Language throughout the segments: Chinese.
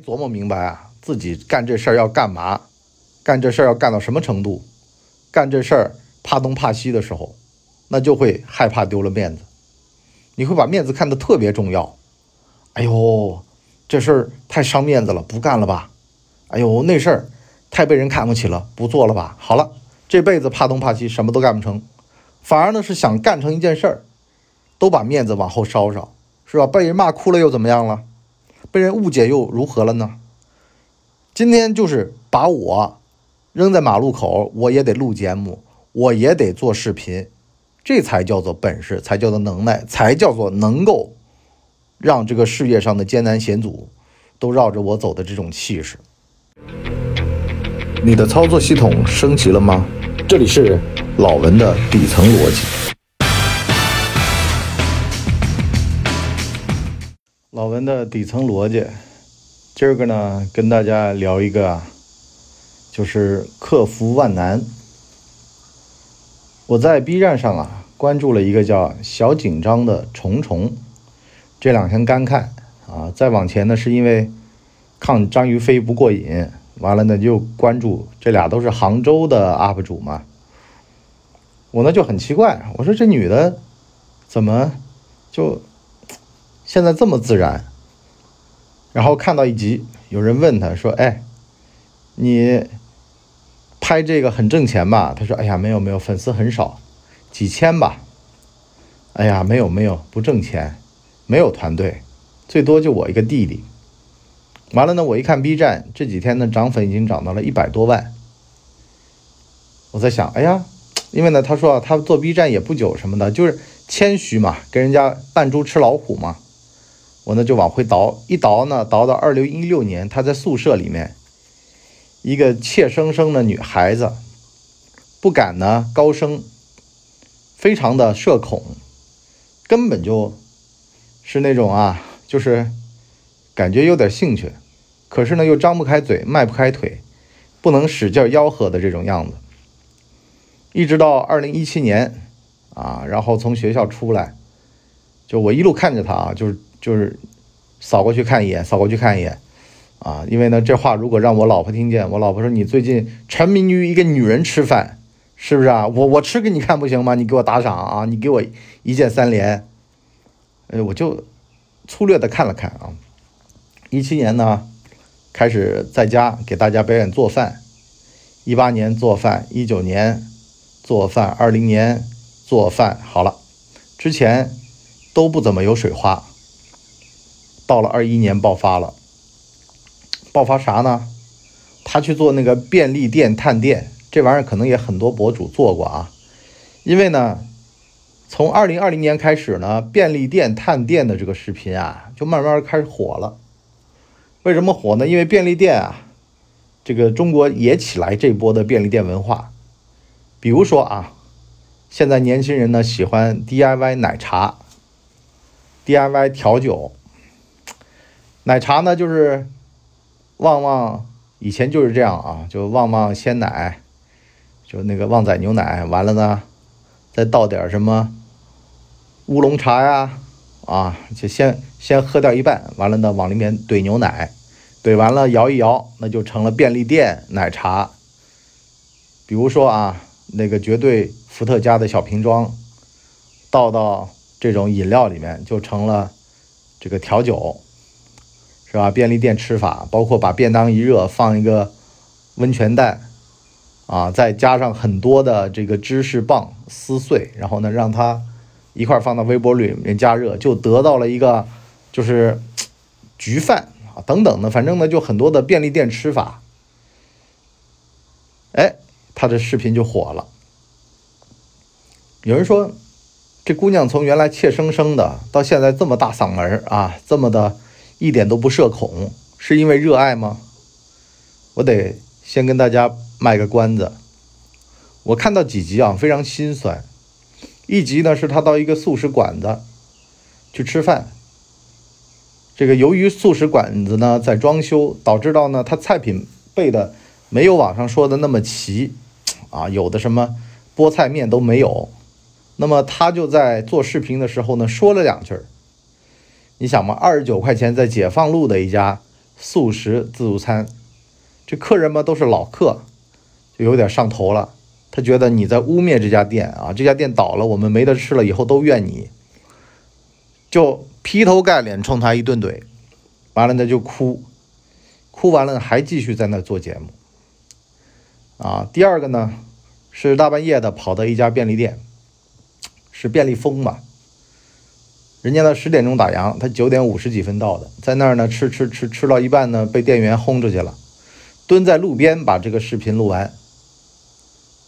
琢磨明白啊，自己干这事儿要干嘛，干这事儿要干到什么程度，干这事儿怕东怕西的时候，那就会害怕丢了面子，你会把面子看得特别重要。哎呦，这事儿太伤面子了，不干了吧？哎呦，那事儿太被人看不起了，不做了吧？好了，这辈子怕东怕西，什么都干不成，反而呢是想干成一件事儿，都把面子往后稍稍，是吧？被人骂哭了又怎么样了？被人误解又如何了呢？今天就是把我扔在马路口，我也得录节目，我也得做视频，这才叫做本事，才叫做能耐，才叫做能够让这个事业上的艰难险阻都绕着我走的这种气势。你的操作系统升级了吗？这里是老文的底层逻辑。老文的底层逻辑，今儿个呢，跟大家聊一个啊，就是克服万难。我在 B 站上啊，关注了一个叫小紧张的虫虫，这两天干看啊，再往前呢，是因为看张于飞不过瘾，完了呢就关注这俩都是杭州的 UP 主嘛。我呢就很奇怪，我说这女的怎么就？现在这么自然，然后看到一集，有人问他说：“哎，你拍这个很挣钱吧？”他说：“哎呀，没有没有，粉丝很少，几千吧。”“哎呀，没有没有，不挣钱，没有团队，最多就我一个弟弟。”完了呢，我一看 B 站这几天呢，涨粉已经涨到了一百多万。我在想，哎呀，因为呢，他说啊，他做 B 站也不久什么的，就是谦虚嘛，跟人家扮猪吃老虎嘛。我呢就往回倒，一倒呢，倒到二零一六年，他在宿舍里面，一个怯生生的女孩子，不敢呢高声，非常的社恐，根本就是那种啊，就是感觉有点兴趣，可是呢又张不开嘴，迈不开腿，不能使劲吆喝的这种样子，一直到二零一七年啊，然后从学校出来，就我一路看着他啊，就是。就是扫过去看一眼，扫过去看一眼，啊，因为呢，这话如果让我老婆听见，我老婆说你最近沉迷于一个女人吃饭，是不是啊？我我吃给你看不行吗？你给我打赏啊！你给我一键三连，哎，我就粗略的看了看啊。一七年呢，开始在家给大家表演做饭，一八年做饭，一九年做饭，二零年做饭，好了，之前都不怎么有水花。到了二一年爆发了，爆发啥呢？他去做那个便利店探店，这玩意儿可能也很多博主做过啊。因为呢，从二零二零年开始呢，便利店探店的这个视频啊，就慢慢开始火了。为什么火呢？因为便利店啊，这个中国也起来这波的便利店文化。比如说啊，现在年轻人呢喜欢 DIY 奶茶，DIY 调酒。奶茶呢，就是旺旺以前就是这样啊，就旺旺鲜奶，就那个旺仔牛奶，完了呢，再倒点什么乌龙茶呀，啊，就先先喝掉一半，完了呢，往里面怼牛奶，怼完了摇一摇，那就成了便利店奶茶。比如说啊，那个绝对伏特加的小瓶装，倒到这种饮料里面，就成了这个调酒。是吧？便利店吃法包括把便当一热，放一个温泉蛋，啊，再加上很多的这个芝士棒撕碎，然后呢，让它一块放到微波炉里面加热，就得到了一个就是焗饭啊等等的，反正呢就很多的便利店吃法。哎，他的视频就火了。有人说，这姑娘从原来怯生生的，到现在这么大嗓门啊，这么的。一点都不社恐，是因为热爱吗？我得先跟大家卖个关子。我看到几集啊，非常心酸。一集呢是他到一个素食馆子去吃饭，这个由于素食馆子呢在装修，导致到呢他菜品备的没有网上说的那么齐啊，有的什么菠菜面都没有。那么他就在做视频的时候呢说了两句儿。你想嘛，二十九块钱在解放路的一家素食自助餐，这客人嘛都是老客，就有点上头了。他觉得你在污蔑这家店啊，这家店倒了，我们没得吃了，以后都怨你，就劈头盖脸冲他一顿怼，完了呢就哭，哭完了还继续在那做节目。啊，第二个呢是大半夜的跑到一家便利店，是便利蜂嘛。人家呢十点钟打烊，他九点五十几分到的，在那儿呢吃吃吃吃到一半呢，被店员轰出去了，蹲在路边把这个视频录完。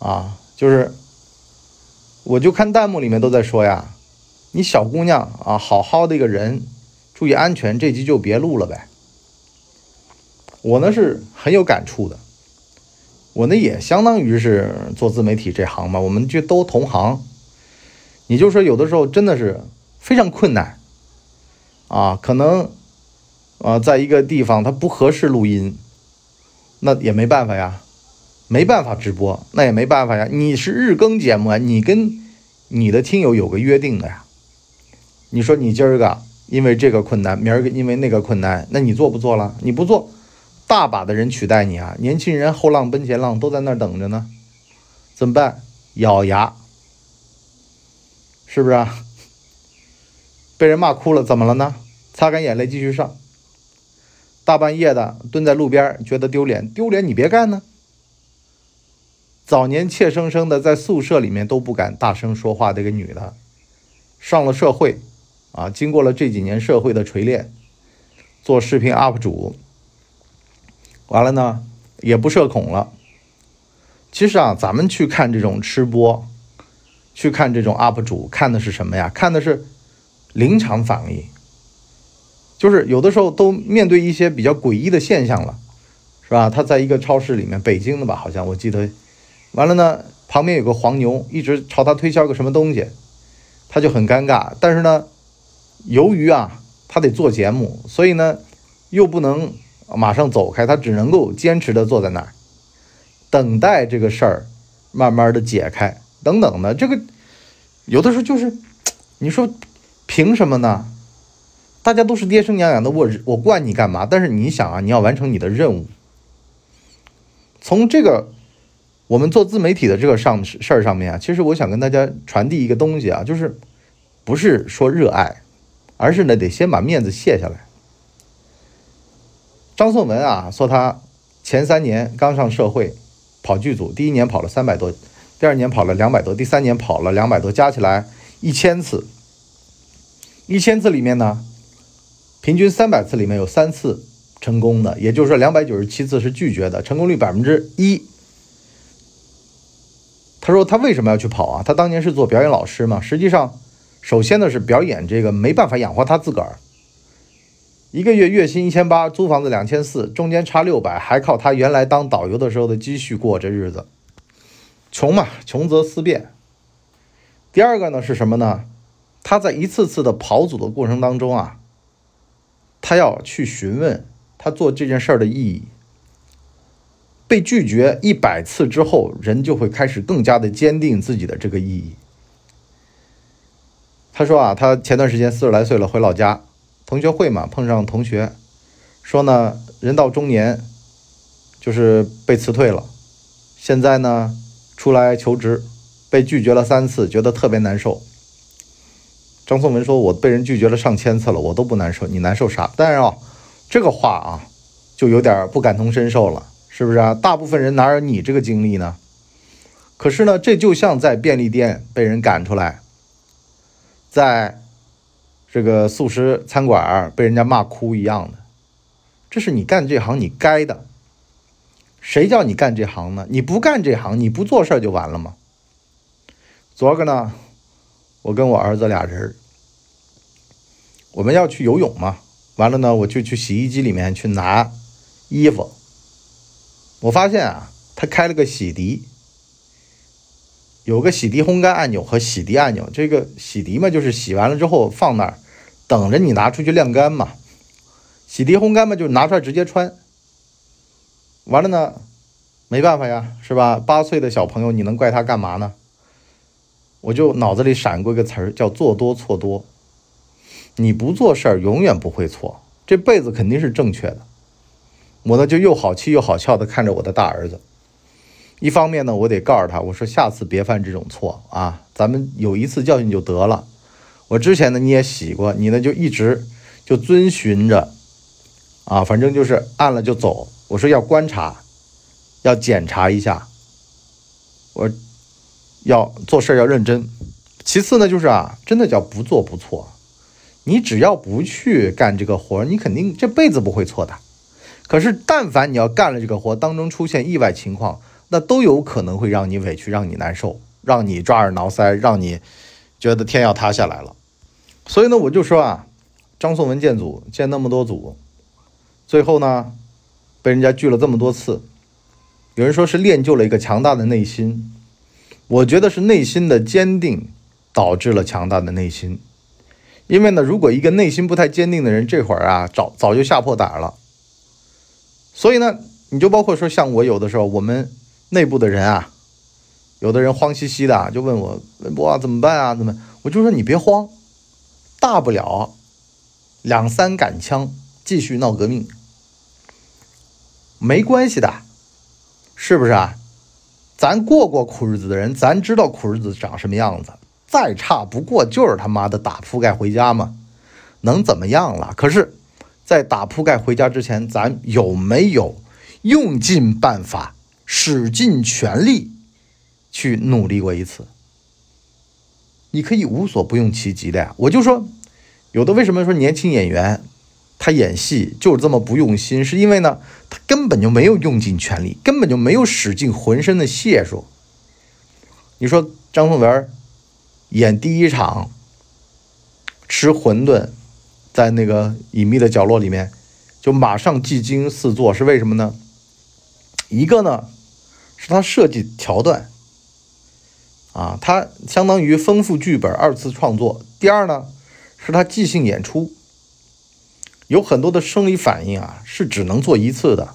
啊，就是，我就看弹幕里面都在说呀，你小姑娘啊，好好的一个人，注意安全，这集就别录了呗。我呢是很有感触的，我呢也相当于是做自媒体这行嘛，我们就都同行。你就说有的时候真的是。非常困难，啊，可能，啊，在一个地方它不合适录音，那也没办法呀，没办法直播，那也没办法呀。你是日更节目啊，你跟你的听友有个约定的呀。你说你今儿个因为这个困难，明儿个因为那个困难，那你做不做了？你不做，大把的人取代你啊！年轻人后浪奔前浪都在那儿等着呢，怎么办？咬牙，是不是啊？被人骂哭了，怎么了呢？擦干眼泪继续上。大半夜的蹲在路边，觉得丢脸，丢脸你别干呢。早年怯生生的在宿舍里面都不敢大声说话的一个女的，上了社会，啊，经过了这几年社会的锤炼，做视频 UP 主，完了呢也不社恐了。其实啊，咱们去看这种吃播，去看这种 UP 主，看的是什么呀？看的是。临场反应，就是有的时候都面对一些比较诡异的现象了，是吧？他在一个超市里面，北京的吧，好像我记得，完了呢，旁边有个黄牛一直朝他推销个什么东西，他就很尴尬。但是呢，由于啊，他得做节目，所以呢，又不能马上走开，他只能够坚持的坐在那儿，等待这个事儿慢慢的解开，等等的。这个有的时候就是，你说。凭什么呢？大家都是爹生娘养的，我我惯你干嘛？但是你想啊，你要完成你的任务。从这个我们做自媒体的这个上事儿上面啊，其实我想跟大家传递一个东西啊，就是不是说热爱，而是呢得先把面子卸下来。张颂文啊，说他前三年刚上社会，跑剧组，第一年跑了三百多，第二年跑了两百多，第三年跑了两百多，加起来一千次。一千次里面呢，平均三百次里面有三次成功的，也就是说两百九十七次是拒绝的，成功率百分之一。他说他为什么要去跑啊？他当年是做表演老师嘛。实际上，首先呢是表演这个没办法养活他自个儿，一个月月薪一千八，租房子两千四，中间差六百，还靠他原来当导游的时候的积蓄过这日子，穷嘛，穷则思变。第二个呢是什么呢？他在一次次的跑组的过程当中啊，他要去询问他做这件事儿的意义。被拒绝一百次之后，人就会开始更加的坚定自己的这个意义。他说啊，他前段时间四十来岁了，回老家同学会嘛，碰上同学说呢，人到中年就是被辞退了，现在呢出来求职，被拒绝了三次，觉得特别难受。张颂文说：“我被人拒绝了上千次了，我都不难受，你难受啥？但是啊，这个话啊，就有点不感同身受了，是不是啊？大部分人哪有你这个经历呢？可是呢，这就像在便利店被人赶出来，在这个素食餐馆被人家骂哭一样的。这是你干这行你该的。谁叫你干这行呢？你不干这行，你不做事就完了吗？昨个呢？”我跟我儿子俩人我们要去游泳嘛，完了呢，我就去洗衣机里面去拿衣服。我发现啊，他开了个洗涤，有个洗涤烘干按钮和洗涤按钮。这个洗涤嘛，就是洗完了之后放那儿，等着你拿出去晾干嘛。洗涤烘干嘛，就拿出来直接穿。完了呢，没办法呀，是吧？八岁的小朋友，你能怪他干嘛呢？我就脑子里闪过一个词儿，叫做多错多。你不做事儿，永远不会错，这辈子肯定是正确的。我呢就又好气又好笑的看着我的大儿子。一方面呢，我得告诉他，我说下次别犯这种错啊，咱们有一次教训就得了。我之前呢你也洗过，你呢就一直就遵循着，啊，反正就是按了就走。我说要观察，要检查一下，我要做事要认真。其次呢，就是啊，真的叫不做不错。你只要不去干这个活，你肯定这辈子不会错的。可是但凡你要干了这个活，当中出现意外情况。那都有可能会让你委屈，让你难受，让你抓耳挠腮，让你觉得天要塌下来了。所以呢，我就说啊，张颂文建组建那么多组，最后呢，被人家拒了这么多次。有人说是练就了一个强大的内心，我觉得是内心的坚定导致了强大的内心。因为呢，如果一个内心不太坚定的人，这会儿啊，早早就吓破胆了。所以呢，你就包括说像我有的时候，我们。内部的人啊，有的人慌兮兮的就问我文博怎么办啊？怎么？我就说你别慌，大不了两三杆枪继续闹革命，没关系的，是不是啊？咱过过苦日子的人，咱知道苦日子长什么样子，再差不过就是他妈的打铺盖回家嘛，能怎么样了？可是，在打铺盖回家之前，咱有没有用尽办法？使尽全力去努力过一次，你可以无所不用其极的呀。我就说，有的为什么说年轻演员他演戏就是这么不用心？是因为呢，他根本就没有用尽全力，根本就没有使尽浑身的解数。你说张颂文演第一场吃馄饨，在那个隐秘的角落里面，就马上技惊四座，是为什么呢？一个呢？是他设计桥段，啊，他相当于丰富剧本二次创作。第二呢，是他即兴演出，有很多的生理反应啊，是只能做一次的。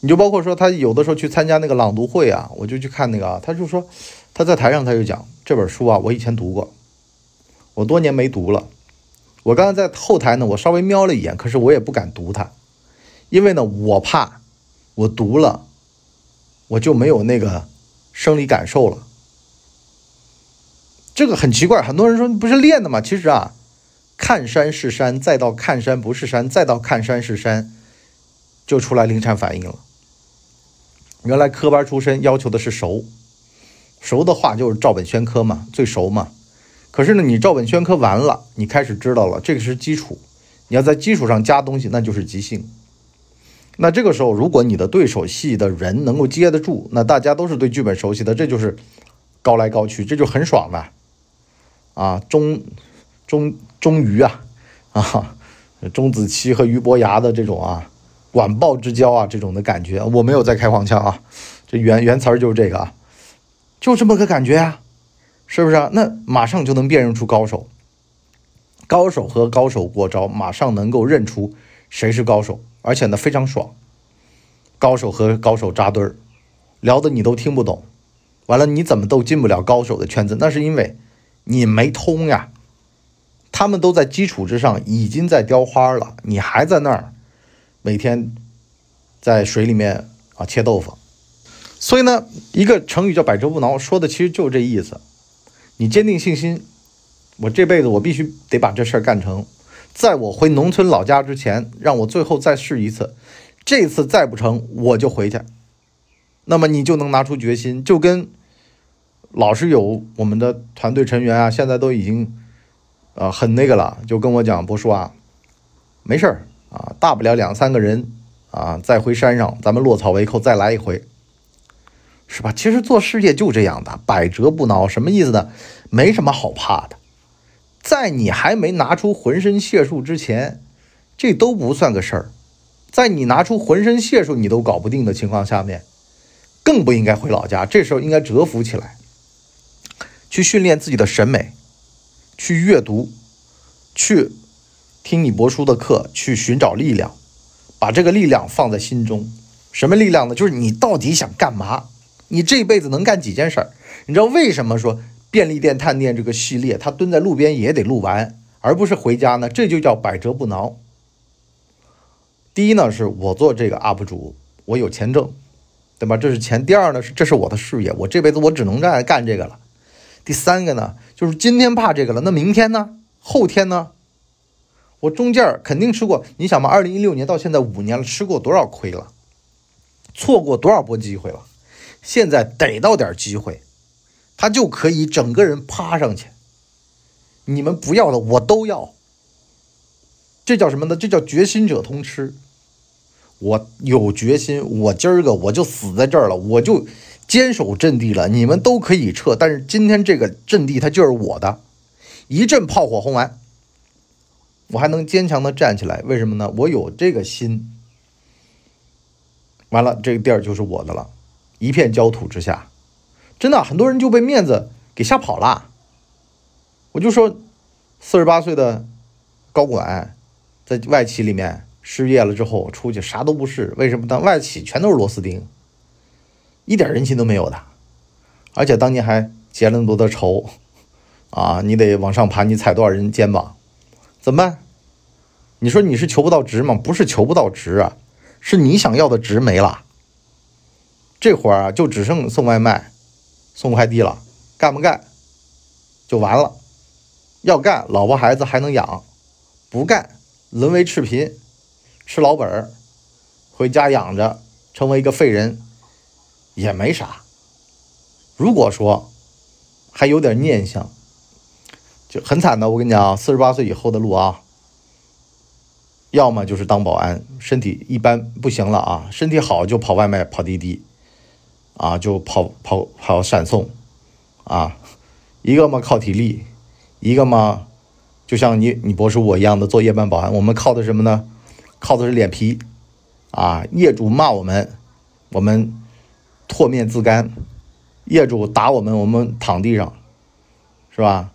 你就包括说他有的时候去参加那个朗读会啊，我就去看那个啊，他就说他在台上他就讲这本书啊，我以前读过，我多年没读了。我刚才在后台呢，我稍微瞄了一眼，可是我也不敢读它，因为呢，我怕我读了。我就没有那个生理感受了，这个很奇怪。很多人说不是练的吗？其实啊，看山是山，再到看山不是山，再到看山是山，就出来临场反应了。原来科班出身要求的是熟，熟的话就是照本宣科嘛，最熟嘛。可是呢，你照本宣科完了，你开始知道了，这个是基础，你要在基础上加东西，那就是即兴。那这个时候，如果你的对手戏的人能够接得住，那大家都是对剧本熟悉的，这就是高来高去，这就很爽的啊！中钟钟于啊啊，钟子期和俞伯牙的这种啊管鲍之交啊，这种的感觉，我没有在开黄腔啊，这原原词儿就是这个啊，就这么个感觉啊，是不是啊？那马上就能辨认出高手，高手和高手过招，马上能够认出谁是高手。而且呢，非常爽。高手和高手扎堆儿，聊的你都听不懂。完了，你怎么都进不了高手的圈子？那是因为你没通呀。他们都在基础之上已经在雕花了，你还在那儿每天在水里面啊切豆腐。所以呢，一个成语叫百折不挠，说的其实就是这意思。你坚定信心，我这辈子我必须得把这事儿干成。在我回农村老家之前，让我最后再试一次，这次再不成我就回去。那么你就能拿出决心，就跟老是有我们的团队成员啊，现在都已经呃很那个了，就跟我讲博叔啊，没事儿啊，大不了两三个人啊，再回山上，咱们落草为寇，再来一回，是吧？其实做事业就这样的，百折不挠，什么意思呢？没什么好怕的。在你还没拿出浑身解数之前，这都不算个事儿。在你拿出浑身解数你都搞不定的情况下面，更不应该回老家。这时候应该蛰伏起来，去训练自己的审美，去阅读，去听你博书的课，去寻找力量，把这个力量放在心中。什么力量呢？就是你到底想干嘛？你这辈子能干几件事儿？你知道为什么说？便利店探店这个系列，他蹲在路边也得录完，而不是回家呢。这就叫百折不挠。第一呢，是我做这个 UP 主，我有钱挣，对吧？这是钱。第二呢，是这是我的事业，我这辈子我只能干干这个了。第三个呢，就是今天怕这个了，那明天呢？后天呢？我中间肯定吃过。你想嘛，二零一六年到现在五年了，吃过多少亏了？错过多少波机会了？现在逮到点机会，他就可以整个人趴上去。你们不要的，我都要。这叫什么呢？这叫决心者通吃。我有决心，我今儿个我就死在这儿了，我就坚守阵地了。你们都可以撤，但是今天这个阵地它就是我的。一阵炮火轰完，我还能坚强的站起来。为什么呢？我有这个心。完了，这个地儿就是我的了。一片焦土之下，真的很多人就被面子给吓跑了。我就说，四十八岁的高管在外企里面失业了之后出去啥都不是，为什么？当外企全都是螺丝钉，一点人情都没有的，而且当年还结了那么多的仇啊！你得往上爬，你踩多少人肩膀？怎么办？你说你是求不到职吗？不是求不到职啊，是你想要的职没了。这会儿，就只剩送外卖、送快递了，干不干就完了。要干，老婆孩子还能养；不干，沦为赤贫，吃老本儿，回家养着，成为一个废人，也没啥。如果说还有点念想，就很惨的。我跟你讲，四十八岁以后的路啊，要么就是当保安，身体一般不行了啊，身体好就跑外卖、跑滴滴。啊，就跑跑跑闪送，啊，一个嘛靠体力，一个嘛，就像你你博士我一样的做夜班保安，我们靠的是什么呢？靠的是脸皮，啊，业主骂我们，我们唾面自干；业主打我们，我们躺地上，是吧？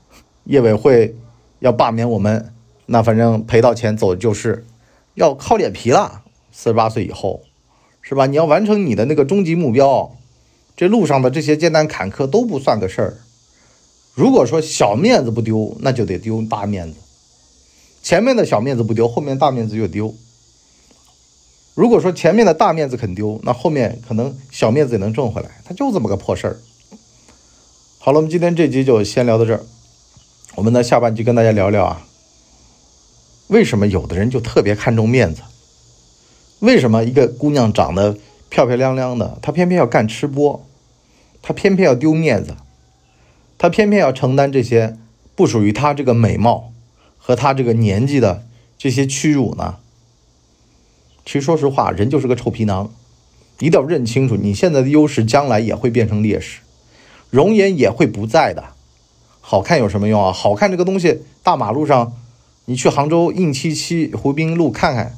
业委会要罢免我们，那反正赔到钱走就是，要靠脸皮了。四十八岁以后，是吧？你要完成你的那个终极目标。这路上的这些艰难坎坷都不算个事儿。如果说小面子不丢，那就得丢大面子。前面的小面子不丢，后面大面子就丢。如果说前面的大面子肯丢，那后面可能小面子也能挣回来。他就这么个破事儿。好了，我们今天这集就先聊到这儿。我们呢下半集跟大家聊聊啊，为什么有的人就特别看重面子？为什么一个姑娘长得漂漂亮亮的，她偏偏要干吃播？她偏偏要丢面子，她偏偏要承担这些不属于她这个美貌和她这个年纪的这些屈辱呢？其实说实话，人就是个臭皮囊，一定要认清楚，你现在的优势将来也会变成劣势，容颜也会不在的。好看有什么用啊？好看这个东西，大马路上，你去杭州硬七七湖滨路看看，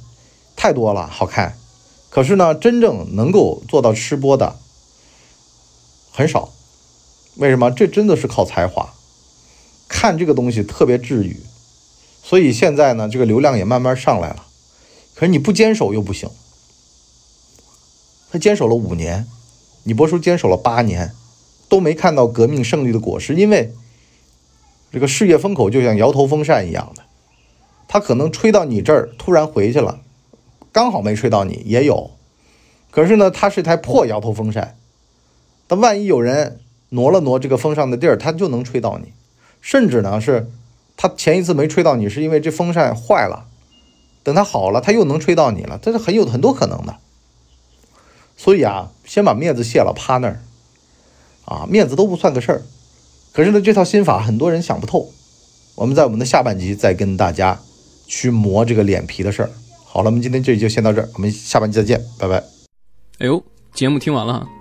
太多了，好看。可是呢，真正能够做到吃播的。很少，为什么？这真的是靠才华，看这个东西特别治愈，所以现在呢，这个流量也慢慢上来了。可是你不坚守又不行。他坚守了五年，你波叔坚守了八年，都没看到革命胜利的果实，因为这个事业风口就像摇头风扇一样的，他可能吹到你这儿，突然回去了，刚好没吹到你，也有。可是呢，它是一台破摇头风扇。但万一有人挪了挪这个风扇的地儿，它就能吹到你。甚至呢，是它前一次没吹到你，是因为这风扇坏了。等他好了，他又能吹到你了。这是很有很多可能的。所以啊，先把面子卸了，趴那儿啊，面子都不算个事儿。可是呢，这套心法很多人想不透。我们在我们的下半集再跟大家去磨这个脸皮的事儿。好了，我们今天这就先到这儿，我们下半集再见，拜拜。哎呦，节目听完了。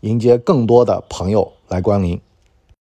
迎接更多的朋友来光临。